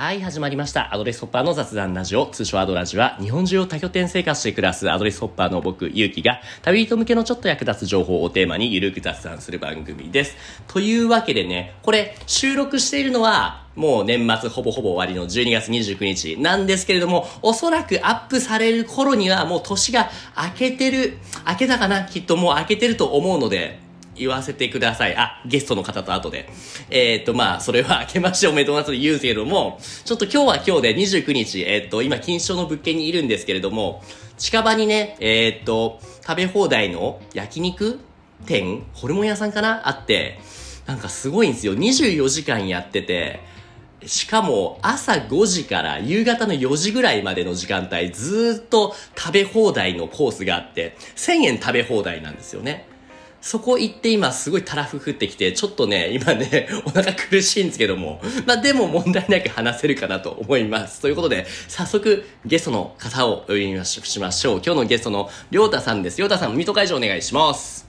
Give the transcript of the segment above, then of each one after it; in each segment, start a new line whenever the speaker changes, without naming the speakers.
はい、始まりました。アドレスホッパーの雑談ラジオ、通称アドラジは、日本中を多拠点生活して暮らすアドレスホッパーの僕、ゆうきが、旅人向けのちょっと役立つ情報をテーマにゆるく雑談する番組です。というわけでね、これ、収録しているのは、もう年末ほぼほぼ終わりの12月29日なんですけれども、おそらくアップされる頃にはもう年が明けてる、明けたかな？きっともう明けてると思うので、言わせてください。あ、ゲストの方と後で。えっ、と、まあ、それは 明けましておめでとうございます言うけれども、ちょっと今日は今日で29日、えっ、と、今、錦糸町の物件にいるんですけれども、近場にね、えっ、と、食べ放題の焼肉店ホルモン屋さんかな？あって、なんかすごいんですよ。24時間やってて、しかも朝5時から夕方の4時ぐらいまでの時間帯ずっと食べ放題のコースがあって1000円食べ放題なんですよね。そこ行って今すごいたらふ降ってきて、ちょっとね、今ね、お腹苦しいんですけども、まあでも問題なく話せるかなと思います。ということで、早速ゲストの方をお呼びしましょう。今日のゲストのりょうたさんです。りょうたさん、水戸会場お願いします。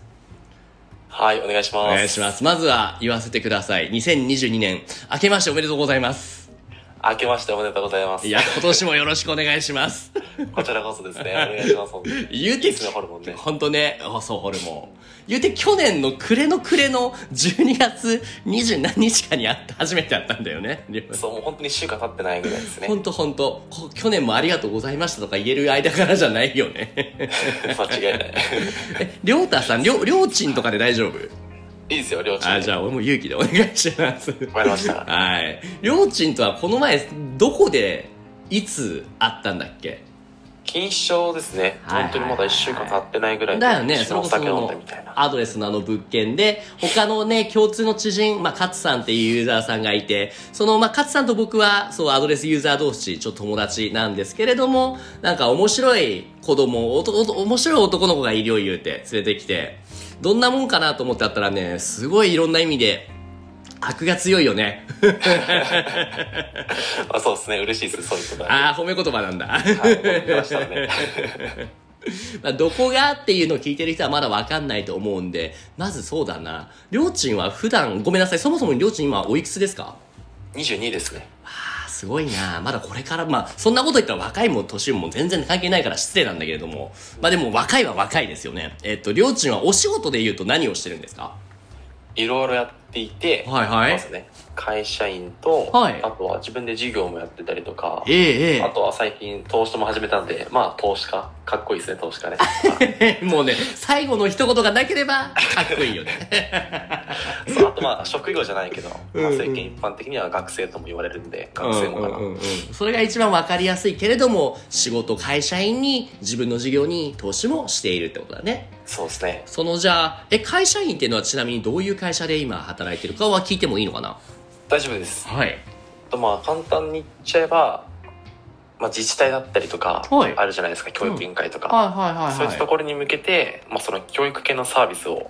はい、お願いします。
お願いします。まずは言わせてください。2022年、明けましておめでとうございます。
明けましておめでとうございます。
いや、今年もよろしくお願いします。
こちらこそですね、お願いします。
言うて
ホルモンね
ほんとね、あそう、ホルモン。言うて去年の暮れの暮れの12月20何日かにやった、初めてやったんだよね。
そう、もう本当に1週間経ってないぐらいですね
ほ。んとほんと、こ去年もありがとうございましたとか言える間からじゃないよね。
間違いない。
え、りょうたさん、りょ、りょうちんとかで大丈夫？
いいですよ、りょうちん。
あ、じゃあ俺も勇気でお願いします。
わかりました。
はい。りょうちんとはこの前、どこで、いつ会ったんだっけ？
錦糸町ですね。
はい
本当にまだ1週間経ってないぐらいで。
だよね、それこそ
酒飲んでみたいな。
アドレスのあの物件で、他のね、共通の知人、まあ、勝さんっていうユーザーさんがいて、その、まあ、勝さんと僕は、そう、アドレスユーザー同士、ちょっと友達なんですけれども、なんか面白い子供、おとおと面白い男の子がいるよ言うて、連れてきて、どんなもんかなと思ってあったらね、すごいいろんな意味で、悪が強いよね。
あそうですね、嬉しいです、そういうことは。
ああ、褒め言葉なんだ。
はい、ましたね。
まあ、どこがっていうのを聞いてる人はまだわかんないと思うんで、まずそうだな。りょうちんは普段、ごめんなさい、そもそもりょうちん今おいくつですか
？22ですね。
すごいな。まだこれから、まあ、そんなこと言ったら若いも年も全然関係ないから失礼なんだけれども、まあでも若いは若いですよね。えっと、りょうちんはお仕事で言うと何をしてるんですか？
いろいろやっていて、
はいはい
まずね、会社員と、
はい
あとは自分で事業もやってたりとか、
えええ
あとは最近投資も始めたんで、まあ投資家、かっこいいですね、投資家ね。
え。もうね、最後の一言がなければ、かっこいいよね。
そうあとまあ職業じゃないけど、
うん
まあ、世間一般的には学生とも言われるんで、学生もかな。
うんうんうんうんそれが一番わかりやすいけれども、仕事、会社員に、自分の事業に投資もしているってことだね。
そうですね。
そのじゃあ、え、会社員っていうのはちなみにどういう会社で今働いてるかは聞いてもいいのかな？
大丈夫です。
はい。
とまあ簡単に言っちゃえば、まあ自治体だったりとか
はい、
あるじゃないですか、教育委員会とか。
はいはいはい
そういったところに向けて、まあその教育系のサービスを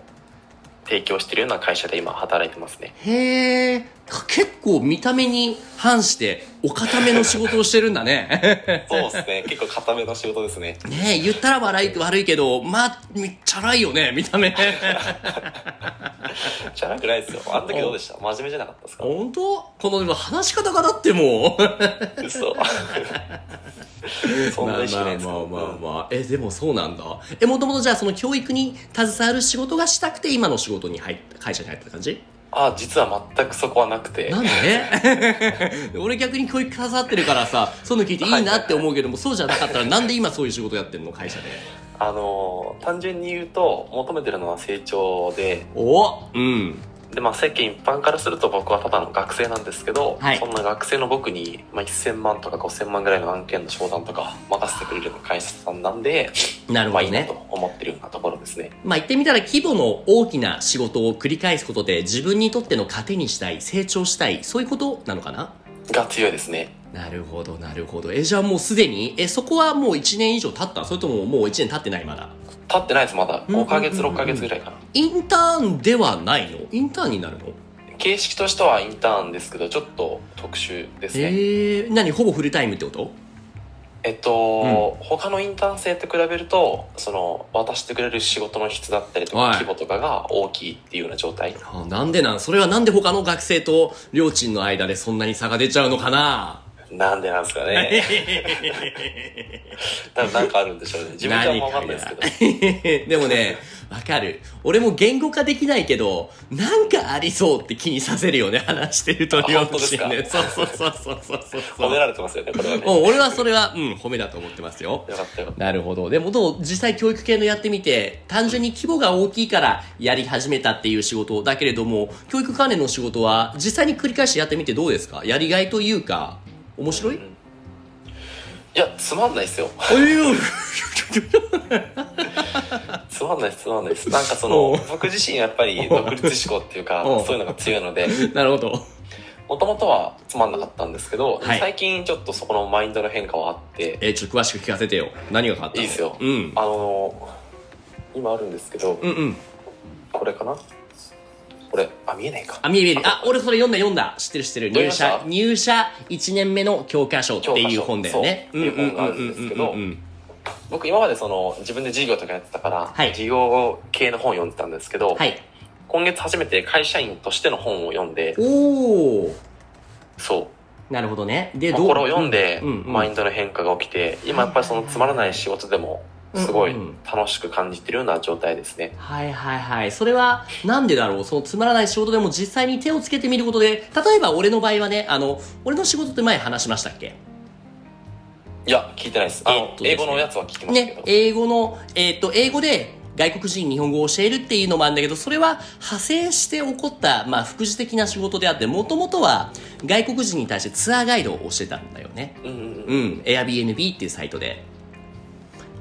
提供しているような会社で今働いてますね。
へえ、結構見た目に反してお固めの仕事をしてるんだね。
そうですね。結構固めの仕事ですね。
ねえ、言ったら悪い悪いけど、まあ、めっちゃ荒いよね、見た目。
じゃなくないですよ。あの時どうでした？真面目じゃなかったですか？
本当？このでも話し方がだってもう。
嘘。そんな意識ないですか
まあまあまあまあ。え、でもそうなんだ。え、もともとじゃあその教育に携わる仕事がしたくて今の仕事に入った、会社に入った感じ？
あ、実は全くそこはなくて。
なんで？俺逆に教育携わってるからさ、そういうの聞いていいなって思うけども、そうじゃなかったらなんで今そういう仕事やってんの？会社で。
あのー単純に言うと求めてるのは成長で
おうん。
で、まあ、世間一般からすると僕はただの学生なんですけど、
はい
そんな学生の僕に、まあ、1000万とか5000万ぐらいの案件の商談とか任せてくれる会社さんなんで、まあいいな
なるほどね。
と思ってるようなところですね。
まあ言ってみたら規模の大きな仕事を繰り返すことで自分にとっての糧にしたい、成長したい、そういうことなのかな？
が強いですね。
なるほど、なるほど。え、じゃあもうすでに、え、そこはもう1年以上経った？それとももう1年経ってないまだ？
経ってないです、まだ。
うんうんうんうん。
5ヶ月、6ヶ月ぐらいかな。
インターンではないの？インターンになるの？
形式としてはインターンですけど、ちょっと特殊ですね。
えー、何ほぼフルタイムってこと？
えっと、他のインターン生と比べると、その、渡してくれる仕事の質だったりと
はい。
か、規模とかが大きいっていうような状態。
あなんでなん？それはなんで他の学生と両親の間でそんなに差が出ちゃうのかな？
なんでなんですかね。多分なんかあるんでしょうね。自分じゃわかんないですけど。
ど。でもね、わかる。俺も言語化できないけど、なんかありそうって気にさせるよね、話してると
本当ですか？
そうそうそうそうそうそう。
褒められてますよね、これはね。
うん俺はそれは、うん、褒めだと思ってますよ。
よかったよ。
なるほど。でもどう、実際教育系のやってみて、単純に規模が大きいからやり始めたっていう仕事だけれども、教育関連の仕事は実際に繰り返しやってみてどうですか？やりがいというか、面白い、
うんいや、つまんないですよ。つまんないつまんないです。なんかそ
お
の
う、
僕自身やっぱり独立志向っていうか、そういうのが強いので、
なるほど。
もともとはつまんなかったんですけど、
はい
最近ちょっとそこのマインドの変化はあって、
えーちょっと詳しく聞かせてよ。何が変わったの？
いいですよ
うん。
あの、今あるんですけど、
うんうん。
これかな？これ、あ、見えないか。
あ、見え見える。あ、俺それ読んだ読んだ。知ってる知ってる。入社、入社1年目の教科書っていう本だよね。
っていう本があるんですけど
うんうんうんうん
僕今までその、自分で事業とかやってたから、
はい
事業系の本を読んでたんですけど、
はい。
今月初めて会社員としての本を読んで、
おー。
そう。
なるほどね。で、
まあ
どう？
これを読んで、マインドの変化が起きて、今やっぱりそのつまらない仕事でも、すごい
うんうん
楽しく感じてるような状態ですね。
はいはいはい。それは、なんでだろう？そのつまらない仕事でも実際に手をつけてみることで、例えば俺の場合はね、あの、俺の仕事って前話しましたっけ？
いや、聞いてないです。あの、
えっとですね
英語のやつは聞きましたけど。、
ね英語の、えっ、と、英語で外国人に日本語を教えるっていうのもあるんだけど、それは派生して起こった、まあ、副次的な仕事であって、もともとは外国人に対してツアーガイドを教えたんだよね。
うんうんうん。
うん、Airbnb っていうサイトで。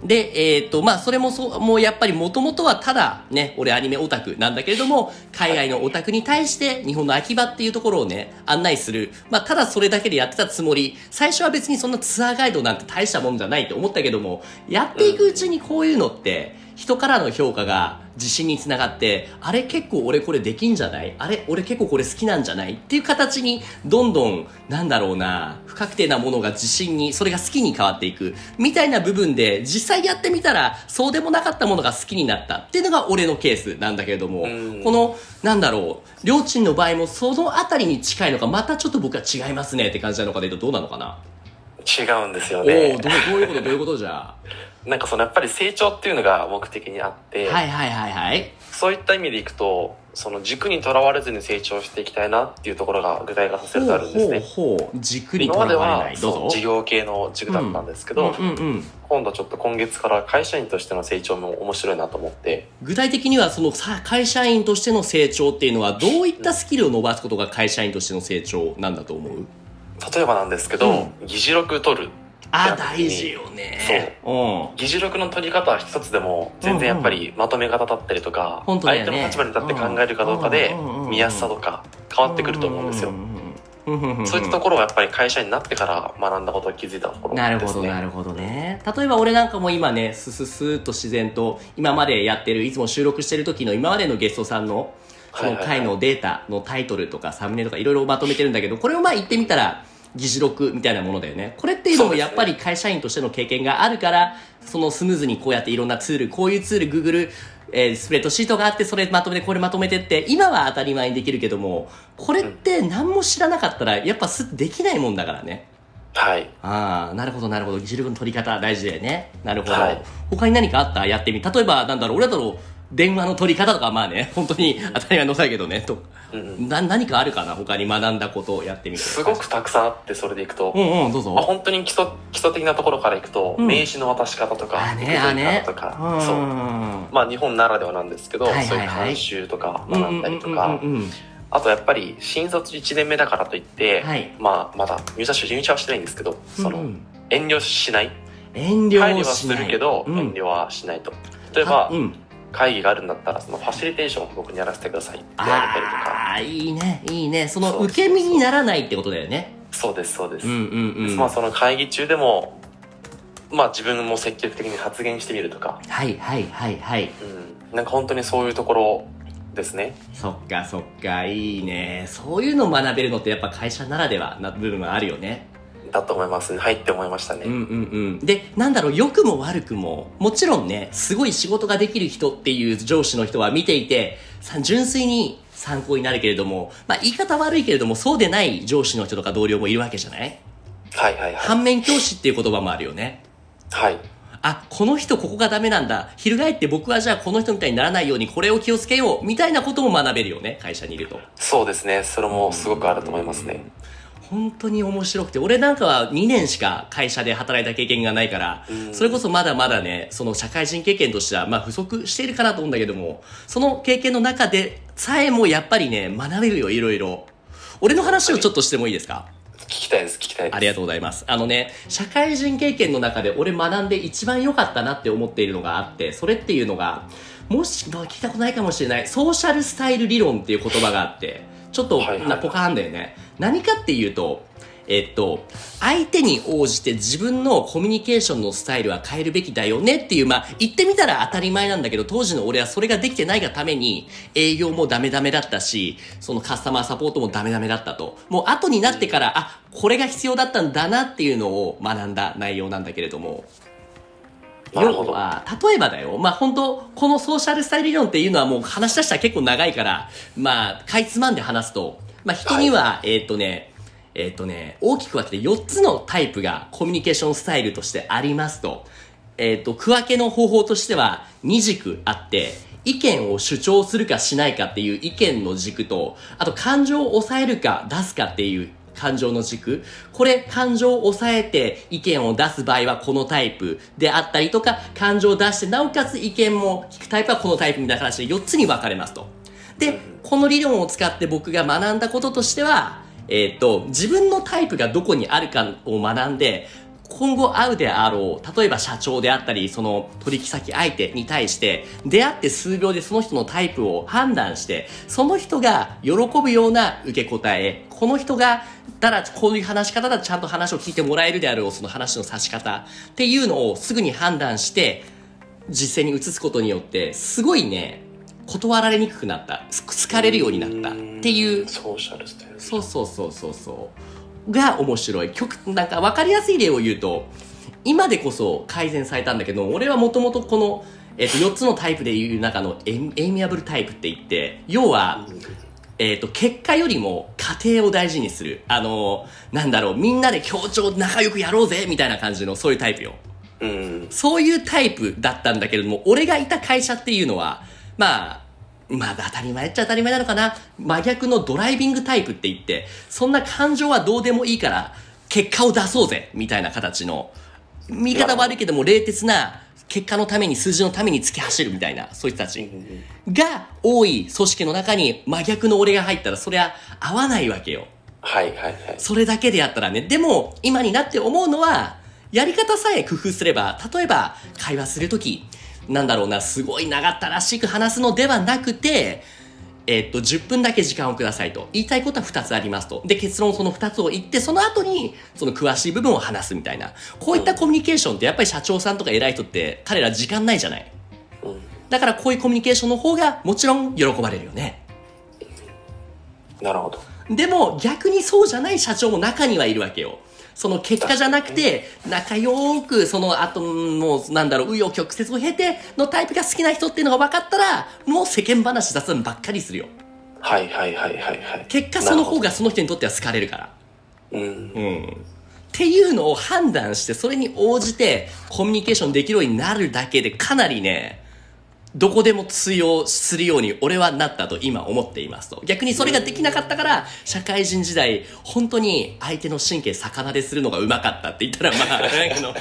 で、えっ、と、まあ、それもそう、もうやっぱりもともとはただね、俺アニメオタクなんだけれども、海外のオタクに対して日本の秋葉っていうところをね、案内する。まあ、ただそれだけでやってたつもり、最初は別にそんなツアーガイドなんて大したもんじゃないって思ったけども、やっていくうちにこういうのって、人からの評価が自信につながって、あれ結構俺これできんじゃない？あれ俺結構これ好きなんじゃない？っていう形に、どんどん、なんだろうな、不確定なものが自信に、それが好きに変わっていく、みたいな部分で、実際やってみたら、そうでもなかったものが好きになった。っていうのが俺のケースなんだけれども、
うん。
この、なんだろう、りょーちんの場合もそのあたりに近いのか、またちょっと僕は違いますねって感じなのかで言うとどうなのかな、
違うんですよ
おお
ね
ーどう。いうこと？どういうことじゃ？
なんかそのやっぱり成長っていうのが目的にあって、
はいはいはいはい。
そういった意味でいくと、その軸にとらわれずに成長していきたいなっていうところが具体化させるとあるんですね。
ほうほう軸にとらわれな。
はい
どうぞ。
事業系の軸だったんですけど、
うんうんうん
今度ちょっと今月から会社員としての成長も面白いなと思って、
具体的にはそのさ会社員としての成長っていうのはどういったスキルを伸ばすことが会社員としての成長なんだと思う？
例えばなんですけど、議事録取る。
あ大事よね。そう。
議事録の取り方は一つでも全然やっぱりまとめ方だったりとか、
本当だよね。
相手の立場に立って考えるかどうかで
うんうんうんうん
見やすさとか変わってくると思うんですよ。
よ
そういったところはやっぱり会社員になってから学んだことを気づいたところですね。
なるほどなるほどね。例えば俺なんかも今ねスススーっと自然と今までやってるいつも収録してる時の今までのゲストさんのその回のデータのタイトルとかサムネとかいろいろまとめてるんだけどこれをまあ言ってみたら議事録みたいなものだよねこれっていうのもやっぱり会社員としての経験があるからそのスムーズにこうやっていろんなツールこういうツール Google えースプレッドシートがあってそれまとめてこれまとめてって今は当たり前にできるけどもこれって何も知らなかったらやっぱすできないもんだからね
はい。
ああ、なるほど、なるほど。議事録の取り方大事だよね。なるほど。
はい
他に何かあった？やってみ。例えば、なんだろう、俺だろう、電話の取り方とか、まあね、本当に当たり前のことだけどね、と、
うんうん
な、何かあるかな他に学んだことをやってみて。
すごくたくさんあってそれでいくと、
うんうん、どう
まあ、
ぞ。
本当に基礎基礎的なところからいくと、
うん
名刺の渡し方とか、
あね、あね。
とか、
うん
そう。まあ日本ならではなんですけど、
はいはいはい
そういう慣習とか
うん
学んだりとか、
うんうんうんうん
あとやっぱり新卒1年目だからといって、
はい
まあまだ入社し入社はしてないんですけど、その
うんうん
遠慮しない。
遠慮
配慮は
をしない。
するけど、
うん
遠慮はしないと。例えば、
うん。
会議があるんだったら、そのファシリテーションを僕にやらせてくださいって言われたりとか。
ああ、いいね、いいね。その受け身にならないってことだよね。
そうです、そうです。
うんうんうん。
まあその会議中でも、まあ自分も積極的に発言してみるとか、
はいはいはいはい。
うん、なんか本当にそういうところですね。
そっかそっか、いいね。そういうのを学べるのってやっぱ会社ならではな部分はあるよね。
だと思いますね。はいって思いましたね。
うんうんうん。で、なんだろう、良くも悪くも、もちろんね、すごい仕事ができる人っていう上司の人は見ていて、さ純粋に参考になるけれども、まあ言い方悪いけれども、そうでない上司の人とか同僚もいるわけじゃない？
はいはいはい。
反面教師っていう言葉もあるよね。
はい。
あ、この人ここがダメなんだ。翻って僕はじゃあこの人みたいにならないようにこれを気をつけよう。みたいなことも学べるよね。会社にいると。
そうですね。それもすごくあると思いますね。
本当に面白くて、俺なんかは2年しか会社で働いた経験がないから、
うん
それこそまだまだね、その社会人経験としては、まあ不足しているかなと思うんだけども、その経験の中でさえもやっぱりね、学べるよ、いろいろ。俺の話をちょっとしてもいいですか？
聞きたいです、聞きたいです。
ありがとうございます。あのね、社会人経験の中で俺学んで一番良かったなって思っているのがあって、それっていうのが、もし、まあ聞いたことないかもしれない、ソーシャルスタイル理論っていう言葉があって、ちょっと、
はいはいはい
なポカーンだよね。何かっていうと、えっと、相手に応じて自分のコミュニケーションのスタイルは変えるべきだよねっていう、まあ、言ってみたら当たり前なんだけど、当時の俺はそれができてないがために、営業もダメダメだったし、そのカスタマーサポートもダメダメだったと。もう後になってから、あ、これが必要だったんだなっていうのを学んだ内容なんだけれども。要は、例えばだよ。まあ本当このソーシャルスタイル理論っていうのはもう話し出したら結構長いから、まあ、かいつまんで話すと、まあ人には、えーっとね、えーっとね、大きく分けて4つのタイプがコミュニケーションスタイルとしてありますと。えーっと、区分けの方法としては2軸あって、意見を主張するかしないかっていう意見の軸と、あと感情を抑えるか出すかっていう感情の軸。これ、感情を抑えて意見を出す場合はこのタイプであったりとか、感情を出してなおかつ意見も聞くタイプはこのタイプみたいな話で4つに分かれますと。で、この理論を使って僕が学んだこととしては、えーっと、自分のタイプがどこにあるかを学んで、今後会うであろう、例えば社長であったり、その取引先相手に対して、出会って数秒でその人のタイプを判断して、その人が喜ぶような受け答え、この人が、たらこういう話し方だとちゃんと話を聞いてもらえるであろう、その話の差し方っていうのをすぐに判断して、実践に移すことによって、すごいね、断られにくくなった。す好かれるようになったっていう
ソーシャルスタイル。
そうそうそうそうそう。が面白い。曲、なんか分かりやすい例を言うと、今でこそ改善されたんだけど、俺はもともとこの、えっ、と、4つのタイプでいう中のエイエイミアブルタイプって言って、要は、えっ、と、結果よりも家庭を大事にする。あの、なんだろう、みんなで協調仲良くやろうぜみたいな感じの、そういうタイプよ。
うん。
そういうタイプだったんだけれども、俺がいた会社っていうのは、まあ、まあ当たり前っちゃ当たり前なのかな。真逆のドライビングタイプって言って、そんな感情はどうでもいいから、結果を出そうぜみたいな形の、見方悪いけども冷徹な、結果のために数字のために突き走るみたいな、そういう人たちが多い組織の中に真逆の俺が入ったら、そりゃ合わないわけよ。
はいはいはい。
それだけでやったらね。でも、今になって思うのは、やり方さえ工夫すれば、例えば、会話するとき、なんだろうな、すごい長ったらしく話すのではなくて、えっと、10分だけ時間をくださいと。言いたいことは2つありますと。で、結論その2つを言って、その後に、その詳しい部分を話すみたいな。こういったコミュニケーションって、やっぱり社長さんとか偉い人って、彼ら時間ないじゃない。
うん。
だからこういうコミュニケーションの方が、もちろん喜ばれるよね。
なるほど。
でも逆にそうじゃない社長も中にはいるわけよ。その結果じゃなくて、仲良く、その後、もう、なんだろう、紆余曲折を経てのタイプが好きな人っていうのが分かったら、もう世間話雑談ばっかりするよ。
はいはいはいはいはい。
結果その方がその人にとっては好かれるから。
うん。
うん。っていうのを判断して、それに応じてコミュニケーションできるようになるだけでかなりね、どこでも通用するように俺はなったと今思っていますと。逆にそれができなかったから、社会人時代、本当に相手の神経逆なでするのがうまかったって言ったら、まあ、あの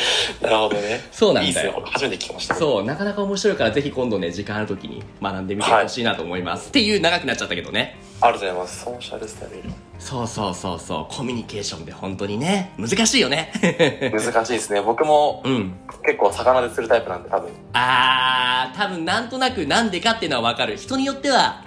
なるほどね。
そうなんだよ
いいっすね。初めて聞きました。
そう、なかなか面白いからぜひ今度ね、時間ある時に学んでみてほしいなと思います。っていう長くなっちゃったけどね。
ありがとうございます。ソーシャルスタイル。
そうそうそうそう、コミュニケーションで本当にね、難しいよね。
難しいですね。僕も
うん。
結構魚でするタイプなんで多分。
あー、多分なんとなくなんでかっていうのはわかる。人によっては、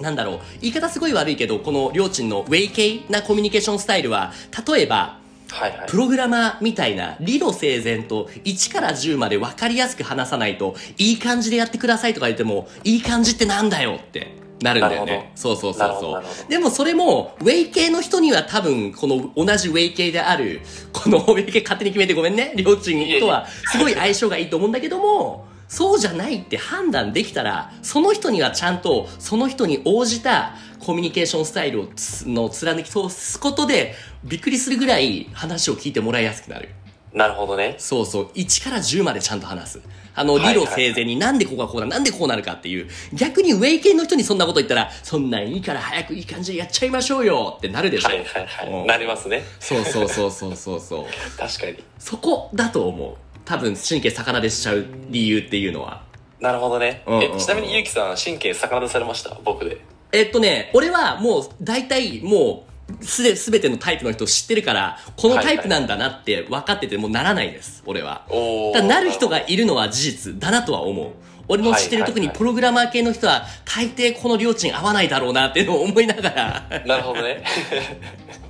なんだろう、言い方すごい悪いけど、この両親のウェイ系なコミュニケーションスタイルは、例えば、
はいはい
プ。ログラマーみたいな理路整然と1から10まで分かりやすく話さないと、いい感じでやってくださいとか言っても、いい感じってなんだよってなるんだよね。そうそうそうそうでもそれも、ウェイ系の人には多分、この同じウェイ系である、このウェイ系勝手に決めてごめんね、両親とはすごい相性がいいと思うんだけども、そうじゃないって判断できたら、その人にはちゃんと、その人に応じたコミュニケーションスタイルをつの貫き通すことで、びっくりするぐらい話を聞いてもらいやすくなる。
なるほどね。
そうそう。1から10までちゃんと話す。あの、理路整然になんでここがこうなる、なんでこうなるかっていう。逆にウェイ系の人にそんなこと言ったら、そんなんいいから早くいい感じでやっちゃいましょうよってなるでしょ。
はいはいは
うん
い。なりますね。
そうそうそうそうそうそう。
確かに。
そこだと思う。多分神経逆なでしちゃう理由っていうのは。
なるほどね。
うんうんうん
え、ちなみにゆうきさん、神経逆なでされました？僕で。
えっとね、俺はもう大体もうすで、すべてのタイプの人を知ってるから、このタイプなんだなって分かっててもうならないです、俺は。
おー
だからなる人がいるのは事実だなとは思う。俺の知ってる特にプログラマー系の人は大抵この両親合わないだろうなっていうのを思いながら
なるほどね。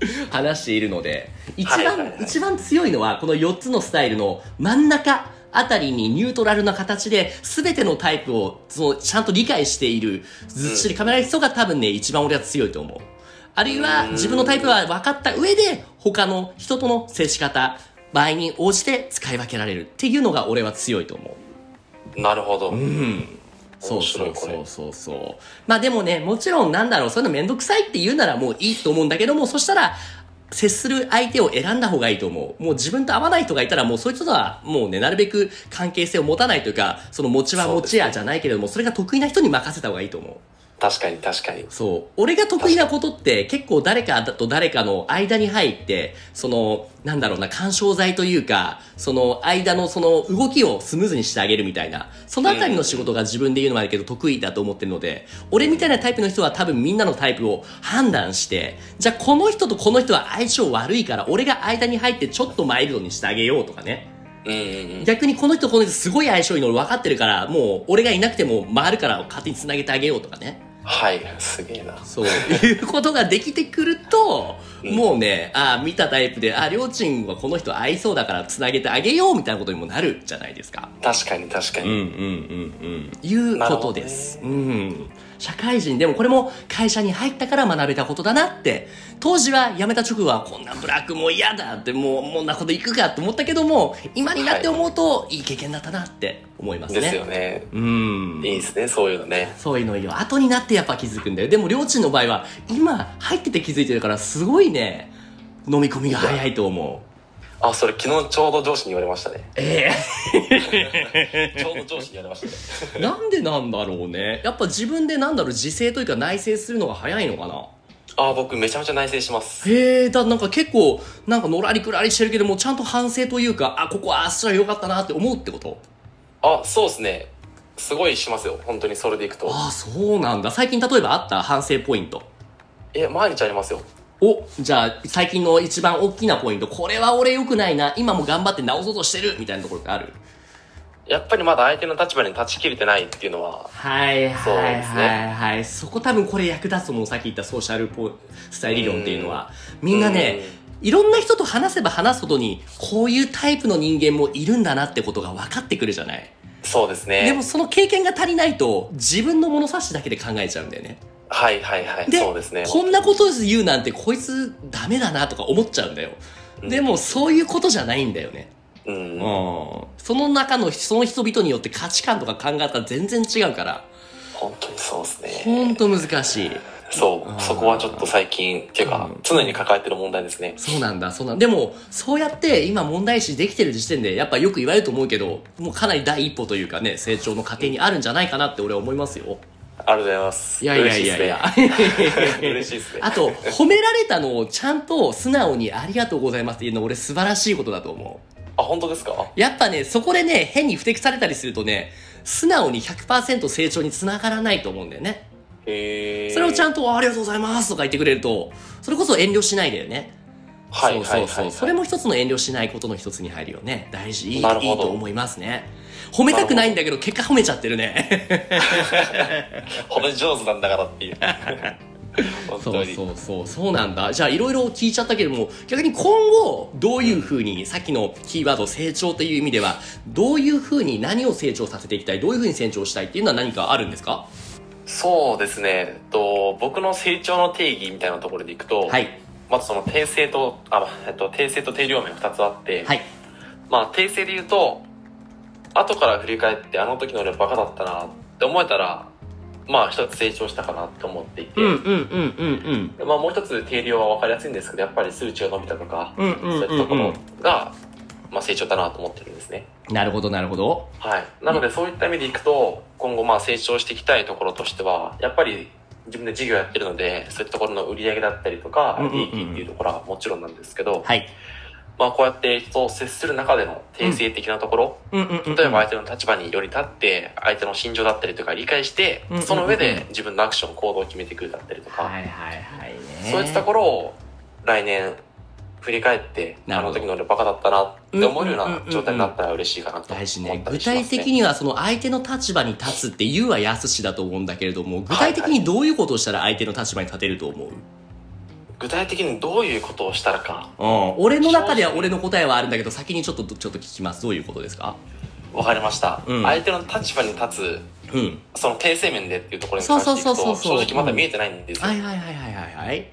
話しているので、一番、
はいはいはい
一番強いのはこの4つのスタイルの真ん中あたりにニュートラルな形で全てのタイプをそのちゃんと理解しているずっしりカメラリストが多分ね一番俺は強いと思う。あるいは自分のタイプは分かった上で他の人との接し方、場合に応じて使い分けられるっていうのが俺は強いと思う。
なるほど。
うん。そうそうそうそうそう。まあでもね、もちろんなんだろう、そういうの面倒くさいって言うならもういいと思うんだけども、そしたら、接する相手を選んだ方がいいと思う。もう自分と合わない人がいたら、もうそういう人とはもうね、なるべく関係性を持たないというか、その持ちは持ちやじゃないけれども、それが得意な人に任せた方がいいと思う。
確かに確かに。
そう。俺が得意なことって結構誰かと誰かの間に入って、その、なんだろうな、干渉剤というか、その間のその動きをスムーズにしてあげるみたいな、そのあたりの仕事が自分で言うのもあるけど得意だと思ってるので、俺みたいなタイプの人は多分みんなのタイプを判断して、じゃあこの人とこの人は相性悪いから、俺が間に入ってちょっとマイルドにしてあげようとかね。
うんうんうん。
逆にこの人この人すごい相性いいの俺分かってるから、もう俺がいなくても回るから勝手に繋げてあげようとかね。
はい、すげえな。
そういうことができてくると、
うん
もうね、あ見たタイプで、あ、りょーちんはこの人合いそうだから繋げてあげようみたいなことにもなるじゃないですか。
確かに確かに。
うんうんうんうん。いうことです。うん。社会人でもこれも会社に入ったから学べたことだなって、当時は辞めた直後はこんなブラックもう嫌だってもう、もんなこといくかって思ったけども、今になって思うと、いい経験だったなって思いますね。
ですよね。
うん。
いいですね、そういうのね。
そういうのいいよ。後になってやっぱ気づくんだよ。でも、りょーちんの場合は、今、入ってて気づいてるから、すごいね、飲み込みが早いと思う。
あ、それ昨日ちょうど上司に言われましたね。
え
ちょうど上司に言われましたね。
え なんでなんだろうね。やっぱ自分でなんだろう、自制というか内省するのが早いのかな？
あ、僕めちゃめちゃ内省します。
へえ、だ、なんか結構、なんかのらりくらりしてるけども、ちゃんと反省というか、あ、ここはあっしらよかったなって思うってこと？
あ、そうですね。すごいしますよ。本当にそれでいくと。
ああ、そうなんだ。最近例えばあった？反省ポイント。
え、毎日ありますよ。
お、じゃあ、最近の一番大きなポイント、これは俺良くないな、今も頑張って直そうとしてる、みたいなところってある？
やっぱりまだ相手の立場に立ちきれてないっていうのは、
はい
そう
はい
ですね
はいはい。そこ多分これ役立つと思う。さっき言ったソーシャルポスタイル理論っていうのは。みんなね、いろんな人と話せば話すほどに、こういうタイプの人間もいるんだなってことが分かってくるじゃない？
そうですね。
でもその経験が足りないと、自分の物差しだけで考えちゃうんだよね。
はいはいはい。
で、
そうですね。
こんなこと言うなんてこいつダメだなとか思っちゃうんだよ。
うん
でもそういうことじゃないんだよね。
うん。
うん。その中の、その人々によって価値観とか考え方全然違うから、
本当にそうですね。
ほんと難しい。
そう。そこはちょっと最近、っていうか
うん、
常に抱えてる問題ですね。
そうなんだ、そうなんだ。でも、そうやって今問題視できてる時点で、やっぱよく言われると思うけど、もうかなり第一歩というかね、成長の過程にあるんじゃないかなって俺は思いますよ。
ありがとうございます。
いやいやいやいや。
嬉しいで すね。
あと、褒められたのをちゃんと素直にありがとうございますっていうの俺素晴らしいことだと思う。
あ、本当ですか？
やっぱね、そこでね、変に不適されたりするとね、素直に100%成長につながらないと思うんだよね。
へー
それをちゃんとありがとうございますとか言ってくれると、それこそ遠慮しないでよね。
はい
そうそうそう。
はいはいはい。
それも一つの遠慮しないことの一つに入るよね。大事、いい、いいと思いますね。褒めたくないんだけど、結果褒めちゃってるね。
褒め上手なんだからっていう。本
そう。そうそう、そうなんだ。じゃあ、いろいろ聞いちゃったけども、逆に今後、どういうふうに、さっきのキーワード、成長という意味では、どういうふうに何を成長させていきたい、どういうふうに成長したいっていうのは何かあるんですか？
そうですね。えっと、僕の成長の定義みたいなところでいくと、
はい。
まずその定性と、あ、えっと、定性と定量面2つあって、
はい。
まあ、定性で言うと、後から振り返ってあの時の俺バカだったなって思えたらまあ一つ成長したかなって思っていて、
うんうんうんうんうん。
まあもう一つ定量は分かりやすいんですけどやっぱり数値が伸びたとか、
うんうんうんうん
そういったところが、まあ、成長だなと思ってるんですね
なるほどなるほど。
はいなのでそういった意味でいくと今後まあ成長していきたいところとしてはやっぱり自分で事業やってるのでそういったところの売り上げだったりとか利益っていうところはもちろんなんですけど、
はい。
まあこうやって人と接する中での定性的なところ。例えば相手の立場により立って相手の心情だったりとか理解して、その上で自分のアクション行動を決めていくだったりとか、
はいはいはいね。
そういったところを来年振り返ってあの時の俺バカだったなって思えるよう
うんうんうんう
なん状態になったら嬉しいかなと思ったり。しますね。
具体的にはその相手の立場に立つって言うはやすしだと思うんだけれども、具体的にどういうことをしたら相手の立場に立てると思う、
具体的にどういうことをしたらか
うん。俺の中では俺の答えはあるんだけど、先にちょっと、ちょっと聞きます。どういうことですか？
分かりました、
うん
相手の立場に立つ
うん。
その訂正面でっていうところに関していく
そうそうそう
と正直まだ見えてないんですよ、
はいはいはいはいはいはい。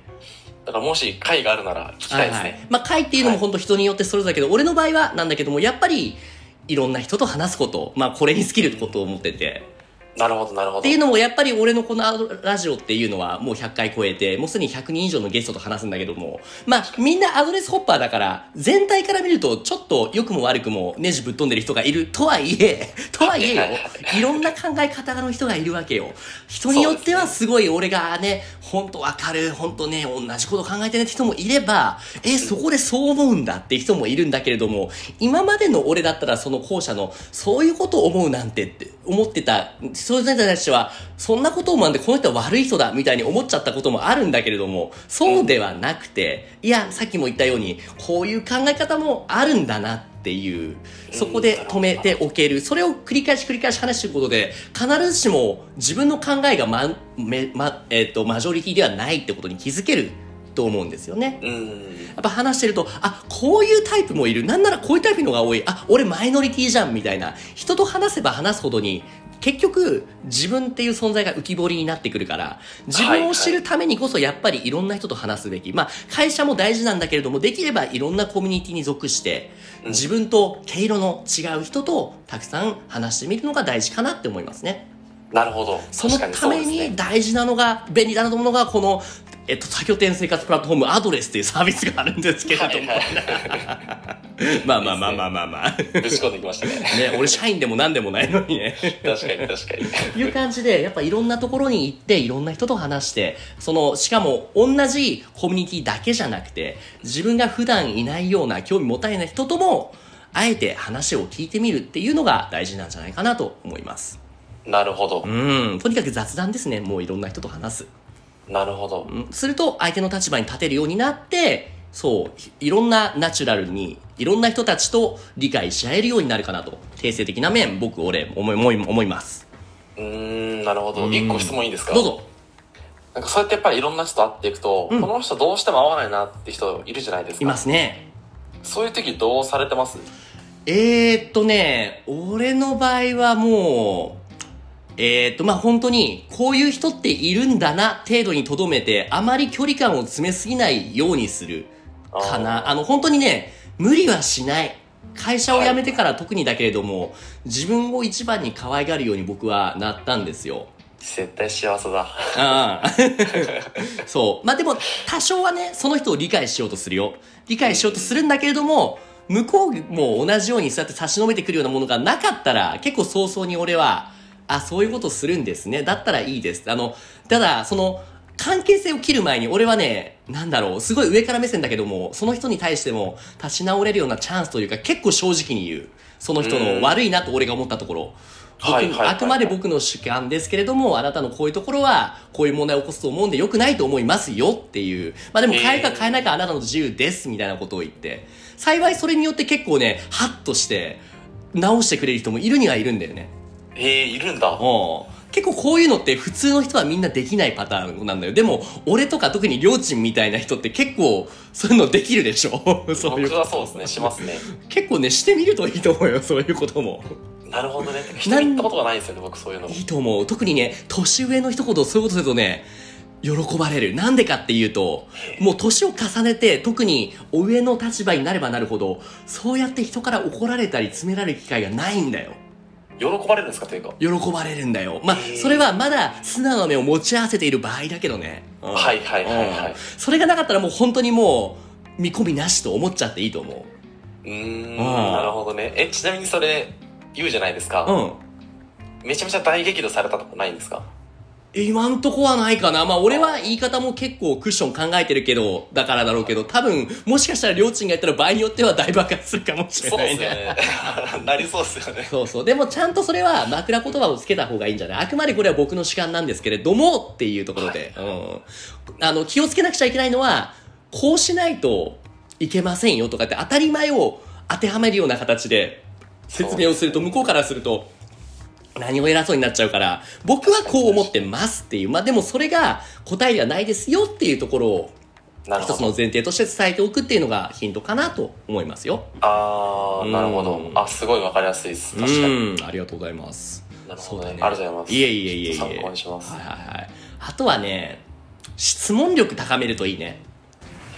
だからもし会があるなら聞きたいですね、
はいはい、まあ会っていうのも本当人によってそれだけど、俺の場合はなんだけどもやっぱりいろんな人と話すことまあこれに尽きることを思ってて
なるほどなるほど。
っていうのもやっぱり俺のこのラジオっていうのはもう100回超えてもうすでに100人以上のゲストと話すんだけどもまあみんなアドレスホッパーだから全体から見るとちょっと良くも悪くもネジぶっ飛んでる人がいるとはいえ とはいえよいろんな考え方の人がいるわけよ。人によってはすごい俺がね本当わかる本当ね同じこと考えてねって人もいればえそこでそう思うんだって人もいるんだけれども今までの俺だったらその後者のそういうことを思うなんてって思ってたそれぞれに対してはそんなことを思うんでこの人は悪い人だみたいに思っちゃったこともあるんだけれどもそうではなくていやさっきも言ったようにこういう考え方もあるんだなっていうそこで止めておけるそれを繰り返し繰り返し話していくことで必ずしも自分の考えがま、めまえっとマジョリティではないってことに気づけると思うんですよね。
うん
やっぱ話してると、あ、こういうタイプもいる。なんならこういうタイプのが多い。あ、俺マイノリティじゃん、みたいな。人と話せば話すほどに、結局、自分っていう存在が浮き彫りになってくるから、自分を知るためにこそやっぱりいろんな人と話すべき。まあ、会社も大事なんだけれども、できればいろんなコミュニティに属して、
うん
自分と毛色の違う人とたくさん話してみるのが大事かなって思いますね。
なるほど
そのために大事なのが、便利だなと思うのが、この、えっと、多拠点生活プラットフォームアドレスっていうサービスがあるんですけれども。
はいはい
まあまあまあまあまあまあ。
ぶち込んできましたね
ね、俺社員でも何でもないのにね。
確かに確かに
いう感じで、やっぱいろんなところに行って、いろんな人と話して、その、しかも同じコミュニティだけじゃなくて、自分が普段いないような興味持たれない人とも、あえて話を聞いてみるっていうのが大事なんじゃないかなと思います。
なるほど
うん、とにかく雑談ですね。もういろんな人と話す。
なるほど。
うん。すると相手の立場に立てるようになってそういいろんなナチュラルにいろんな人たちと理解し合えるようになるかなと。定性的な面僕俺思い思い思います。
うーんなるほど。
うん。
一個質問いいですか？
どうぞ。
なんかそうやってやっぱりいろんな人と会っていくと、
うん。
この人どうしても合わないなって人いるじゃないですか。
いますね。
そういう時どうされてます？
えー、っとね俺の場合はもうえー、っとまあ本当にこういう人っているんだな程度にとどめてあまり距離感を詰めすぎないようにする。かな。あの本当にね無理はしない。会社を辞めてから特にだけれども、自分を一番に可愛がるように僕はなったんですよ。
絶対幸せだ。
ああ。そう。まあでも、多少はね、その人を理解しようとするよ。理解しようとするんだけれども、向こうも同じようにそうやって差し伸べてくるようなものがなかったら、結構早々に俺は、あ、そういうことするんですね。だったらいいです。あの、ただ、その、関係性を切る前に俺はね、なんだろう、すごい上から目線だけども、その人に対しても立ち直れるようなチャンスというか、結構正直に言う。その人の悪いなと俺が思ったところ。あくまで僕の主観ですけれども、あなたのこういうところは、こういう問題を起こすと思うんで良くないと思いますよっていう。まあでも変えるか変えないかあなたの自由ですみたいなことを言って、幸いそれによって結構ね、ハッとして、直してくれる人もいるにはいるんだよね。
えー、いるんだ
うん結構こういうのって普通の人はみんなできないパターンなんだよ。でも、俺とか特にりょーちんみたいな人って結構そういうのできるでしょ そういう
僕はそうですねしますね
結構ね、してみるといいと思うよ、そういうことも。
なるほどね人に言ったことがないんですよね僕そういうの
いいと思う。特にね、年上の一言そういうことするとね、喜ばれる。なんでかっていうと、もう年を重ねて、特にお上の立場になればなるほど、そうやって人から怒られたり詰められる機会がないんだよ。
喜ばれるんですかというか。
喜ばれるんだよ。まあ、それはまだ素直な目を持ち合わせている場合だけどね。うん
はいはいはいはい
うんそれがなかったらもう本当にもう、見込みなしと思っちゃっていいと思
うーん、なるほどね。え、ちなみにそれ、言うじゃないですか。
う。うん。
めちゃめちゃ大激怒されたとこないんですか？
今んとこはないかな。まあ俺は言い方も結構クッション考えてるけど、だからだろうけど、多分、もしかしたらりょーちんがやったら場合によっては大爆発するかもしれ
そう
ない
ですよね。なりそうですよね。
そうそう。でもちゃんとそれは枕言葉をつけた方がいいんじゃない？あくまでこれは僕の主観なんですけれどもっていうところで、うん。あの、気をつけなくちゃいけないのは、こうしないといけませんよとかって当たり前を当てはめるような形で説明をすると、向こうからすると、何を偉そうになっちゃうから、僕はこう思ってますっていう。まあでもそれが答えではないですよっていうところを。一つの前提として伝えておくっていうのがヒントかなと思いますよ。
あー、なるほど
うん。
あ、すごいわかりやすいです。
う
確かに。
ん、ありがとうございます。
なるほどね。
ね。
ありがとうございます。
いえいえいえいえ。
参考にします
はいはいはい。あとはね、質問力高めるといいね。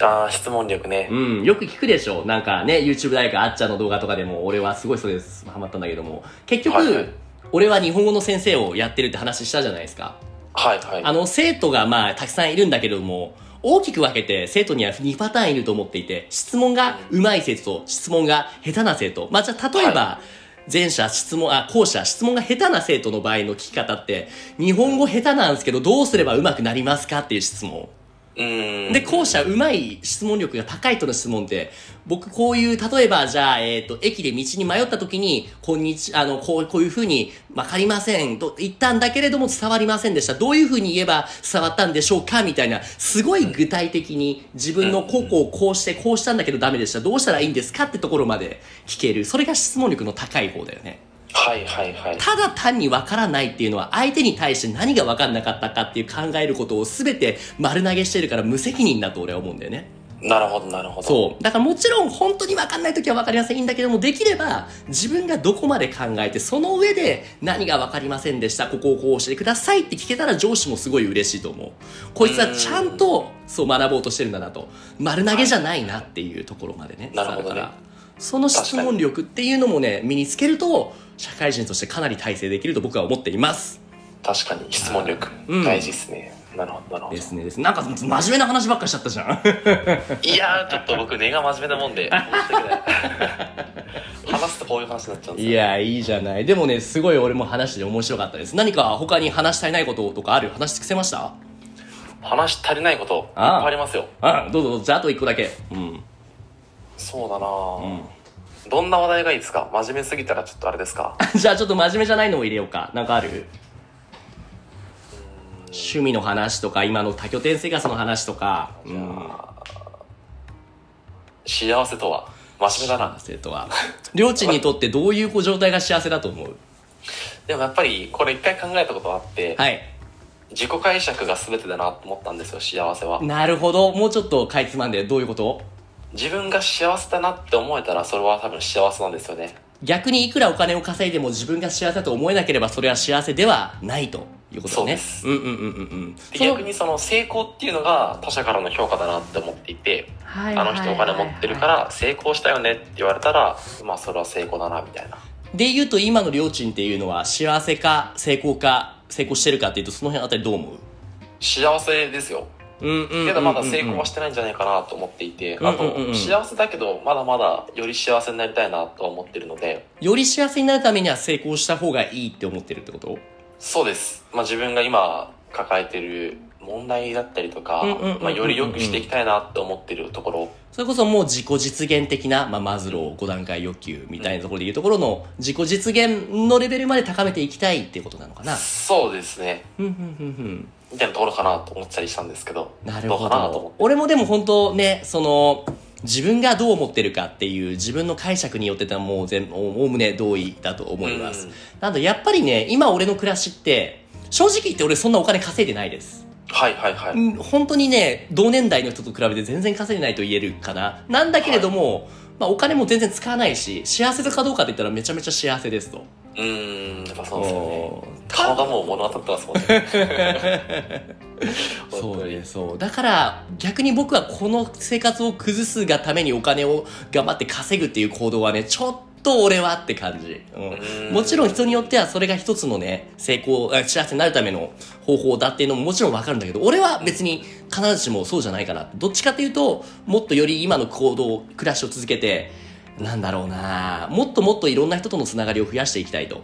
あー、質問力ね。
うん、よく聞くでしょ。なんかね、YouTube 大学あっちゃんの動画とかでも、俺はすごいそれです、ハマったんだけども、結局、
はいはい
俺は日本語の先生をやってるって話したじゃないですか。
はいはい。
あの、生徒がまあ、たくさんいるんだけれども、大きく分けて生徒には2パターンいると思っていて、質問が上手い生徒と質問が下手な生徒。まあ、じゃあ例えば、
は
前者質問、あ、後者質問が下手な生徒の場合の聞き方って、日本語下手なんですけど、どうすれば上手くなりますかっていう質問。で、後者、うまい質問力が高い人の質問って、僕こういう、例えば、じゃあ、えっ、と、駅で道に迷った時に、こんにち、あの、こう、こういう風に、わかりません、と言ったんだけれども伝わりませんでした。どういう風に言えば伝わったんでしょうかみたいな、すごい具体的に、自分のこうこうこうして、こうしたんだけどダメでした。どうしたらいいんですかってところまで聞ける。それが質問力の高い方だよね。
はいはいはい。
ただ単にわからないっていうのは相手に対して何がわかんなかったかっていう考えることを全て丸投げしてるから無責任だと俺は思うんだよね。
なるほどなるほど。
そう。だからもちろん本当にわかんない時はわかりませんいいんだけども、できれば自分がどこまで考えて、その上で何がわかりませんでした、ここをこうしてくださいって聞けたら上司もすごい嬉しいと思う。こいつはちゃんとそう学ぼうとしてるんだなと。丸投げじゃないなっていうところまでね。
なるほどね
その質問力っていうのもね、身につけると、社会人としてかなり体制できると僕は思っています。
確かに質問力、
うん
大事ですね。なるほどなるほど。
ですねですね。なんか真面目な話ばっかしちゃったじゃん。
いやー、ちょっと僕根が真面目なもんで。話すとこういう話になっちゃうんですよ。
いや、いいじゃない。でもね、すごい俺も話して面白かったです。何か他に話したいないこととかある？話し尽くせました？
話し足りないこと、いっぱい
ああ
ありますよ。
あどうぞどうぞ。じゃああと一個だけ。うん。
そうだなぁ、どんな話題がいいですか？真面目すぎたらちょっとあれですか？
じゃあちょっと真面目じゃないのを入れようか。なんかある？趣味の話とか、今の多拠点生活の話とか。うん。
幸せとは？真面目だな。
生徒は。りょーちんにとってどういうこう状態が幸せだと思う？
でもやっぱりこれ一回考えたことがあって、
はい。
自己解釈が全てだなと思ったんですよ、幸せは。
なるほど。もうちょっとかいつまんでどういうこと？
自分が幸せだなって思えたらそれは多分幸せなんですよね。
逆にいくらお金を稼いでも自分が幸せだと思えなければそれは幸せではないということだね。
そうです
うんうんうんうん
逆にその成功っていうのが他者からの評価だなって思っていて、
はい
あの人お金持ってるから成功したよねって言われたら、まあそれは成功だなみたいな。
で言うと今のりょーちんっていうのは幸せか成功か成功してるかっていうとその辺あたりどう思う？
幸せですよ。けどまだ成功はしてないんじゃないかなと思っていて、あと幸せだけどまだまだより幸せになりたいなとは思ってるので、
より幸せになるためには成功した方がいいって思ってるってこと？
そうです。まあ自分が今抱えてる問題だったりとかまあより良くしていきたいなと思ってるところ、
それこそもう自己実現的な、まあ、マズロー5段階欲求みたいなところでいうところの自己実現のレベルまで高めていきたいっていうことなのかな？
そうですね。
ふんふんふんふん
みたいなところかなと思ってたりしたんですけど、
なるほ
ど。
俺もでも本当ねその自分がどう思ってるかっていう自分の解釈によってたらもう全おおむね同意だと思います、
うん。
なんでやっぱりね今俺の暮らしって正直言って俺そんなお金稼いでないです、
はいはいはい。
うん本当にね同年代の人と比べて全然稼いでないと言えるかな。なんだけれども、まあ、お金も全然使わないし幸せかどうかって言ったらめちゃめちゃ幸せですと
うーん、やっぱそうですよね。顔がもう物語ってますもんね。
そうね、そう。だから、逆に僕はこの生活を崩すがためにお金を頑張って稼ぐっていう行動はね、ちょっと俺はって感じ。うん
うん
もちろん人によってはそれが一つのね、成功、あ幸せになるための方法だっていうのももちろんわかるんだけど、俺は別に必ずしもそうじゃないかな。どっちかっていうと、もっとより今の行動、暮らしを続けて、なんだろうなもっともっといろんな人とのつながりを増やしていきたいと。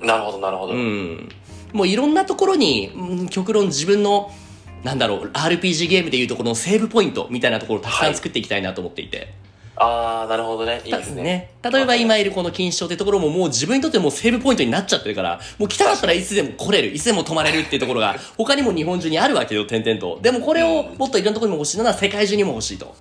なるほど、なるほど。
うん。もういろんなところに、うん極論自分の、なんだろう、RPG ゲームでいうとこのセーブポイントみたいなところをたくさん作っていきたいなと思っていて。
あー、なるほどね。いいですね。
例えば今いるこの錦糸町ってところももう自分にとってもうセーブポイントになっちゃってるから、もう来たかったらいつでも来れる、いつでも泊まれるっていうところが 他にも日本中にあるわけよ、点々と。でもこれをもっといろんなところにも欲しいなら世界中にも欲しいと。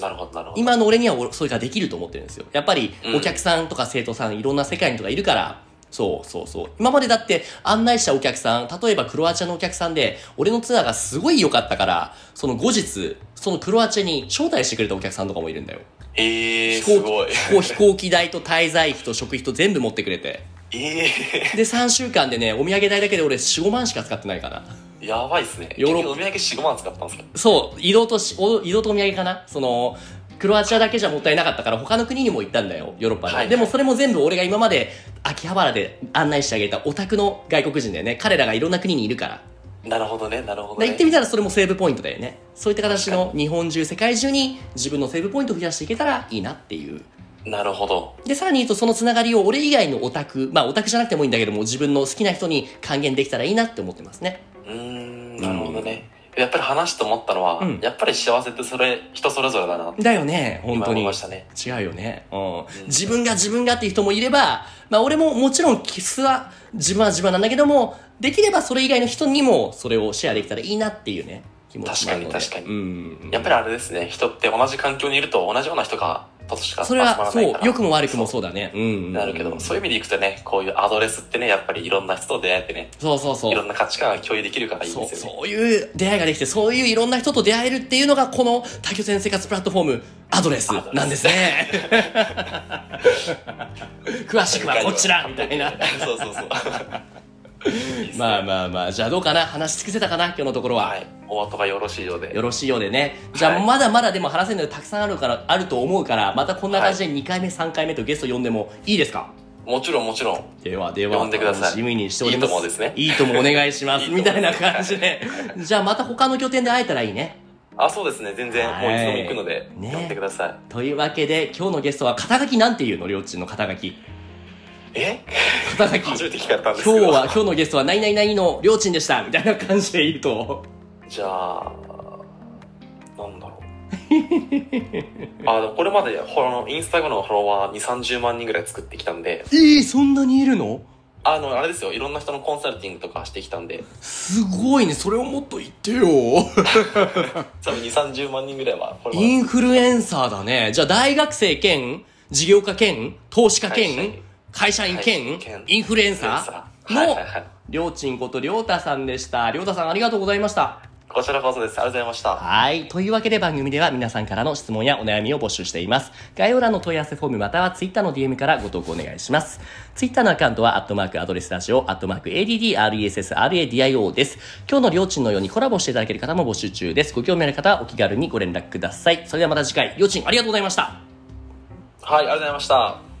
なるほど、なるほど。
今の俺にはそれができると思ってるんですよ。やっぱり
うん
お客さんとか生徒さんいろんな世界の人がいるから、そうそうそう。今までだって案内したお客さん、例えばクロアチアのお客さんで、俺のツアーがすごい良かったから、その後日、そのクロアチアに招待してくれたお客さんとかもいるんだよ。
えー、
飛行
すごい。
機飛行機代と滞在費と食費と全部持ってくれて。
え
で、3週間でね、お土産代だけで俺4、5万しか使ってないかな。
ー、やばいっすね。
ヨーロッ
結局お土産4、5万使ったんですか？
そう、移動とし、お移動とお土産かな？その、クロアチアだけじゃもったいなかったから他の国にも行ったんだよ、ヨーロッパに。
はい
でもそれも全部俺が今まで秋葉原で案内してあげたオタクの外国人だよね。彼らがいろんな国にいるから。
なるほどね、なるほどね。
で行ってみたらそれもセーブポイントだよね。そういった形の日本中、世界中に自分のセーブポイントを増やしていけたらいいなっていう。
なるほど。
で、さらに言うとそのつながりを俺以外のオタク、まあオタクじゃなくてもいいんだけども、自分の好きな人に還元できたらいいなって思ってますね。
うーん、なるほどね。やっぱり話して思ったのは、
うん
やっぱり幸せってそれ、人それぞれだな
だよね、本
今
当に。
思いましたね。
違うよね。うん。自分が自分がっていう人もいれば、まあ俺ももちろんキスは自分は自分なんだけども、できればそれ以外の人にもそれをシェアできたらいいなっていうね、気持ち
確かに確かに
うん。
やっぱりあれですね、人って同じ環境にいると同じような人が、としか集
それ
まらないから。
はそう、良くも悪くもそうだね。うんうん。
なるけど、そういう意味でいくとね、こういうアドレスってね、やっぱりいろんな人と出会えてね、
そうそうそう。
いろんな価値観が共有できるからいい
そう、
ですよね。
そういう出会いができて、そういういろんな人と出会えるっていうのが、この多拠点生活プラットフォーム、アドレスなんですね。詳しくはこちらみたいな。
そうそうそう。
まあまあまあ、じゃあどうかな？話し尽くせたかな？今日のところは。
はい。お後がよろしいようで。
よろしいようでね。じゃあ
はい
まだまだでも話せるのたくさんあるから、あると思うから、またこんな感じで2回目、3回目とゲスト呼んでもいいですか？
もちろんもちろん。
ではでは、
呼んでください
楽しみにしております。
いいともですね
いいともお願いします。
い い
みたいな感じで。じゃあまた他の拠点で会えたらいいね。
あ、そうですね。全然、
はい
もういつでも行くので、
ね
呼んでください。
というわけで、今日のゲストは肩書きなんていうの？りょうちんの肩書き。
え？
肩書き。
初めて聞かれたんですけど。
今日は、今日のゲストは何々々のりょうちんでした。みたいな感じで言うと。
じゃあ、なんだろう。あ、でもこれまで、ほらあの、インスタグラムのフォロワー2、30万人ぐらい作ってきたんで、
えー、そんなにいるの？
あの、あれですよ、いろんな人のコンサルティングとかしてきたんで、
すごいね。それをもっと言ってよ。
多分2、30万人ぐらいは、
インフルエンサーだね。じゃあ大学生兼、事業家兼、投資家兼
会社員
兼インフルエンサ
はい
ーのりょうちんことりょうたさんでした。りょうたさんありがとうございました。
こちらこそです。ありがとうございました。
はい。というわけで番組では皆さんからの質問やお悩みを募集しています。概要欄の問い合わせフォームまたは Twitter の DM からご投稿お願いします。Twitter のアカウントは、アットマークアドレスラジオ、アットマーク ADDRESSRADIO です。今日のりょうちんのようにコラボしていただける方も募集中です。ご興味ある方はお気軽にご連絡ください。それではまた次回、りょうちんありがとうございました。
はい、ありがとうございました。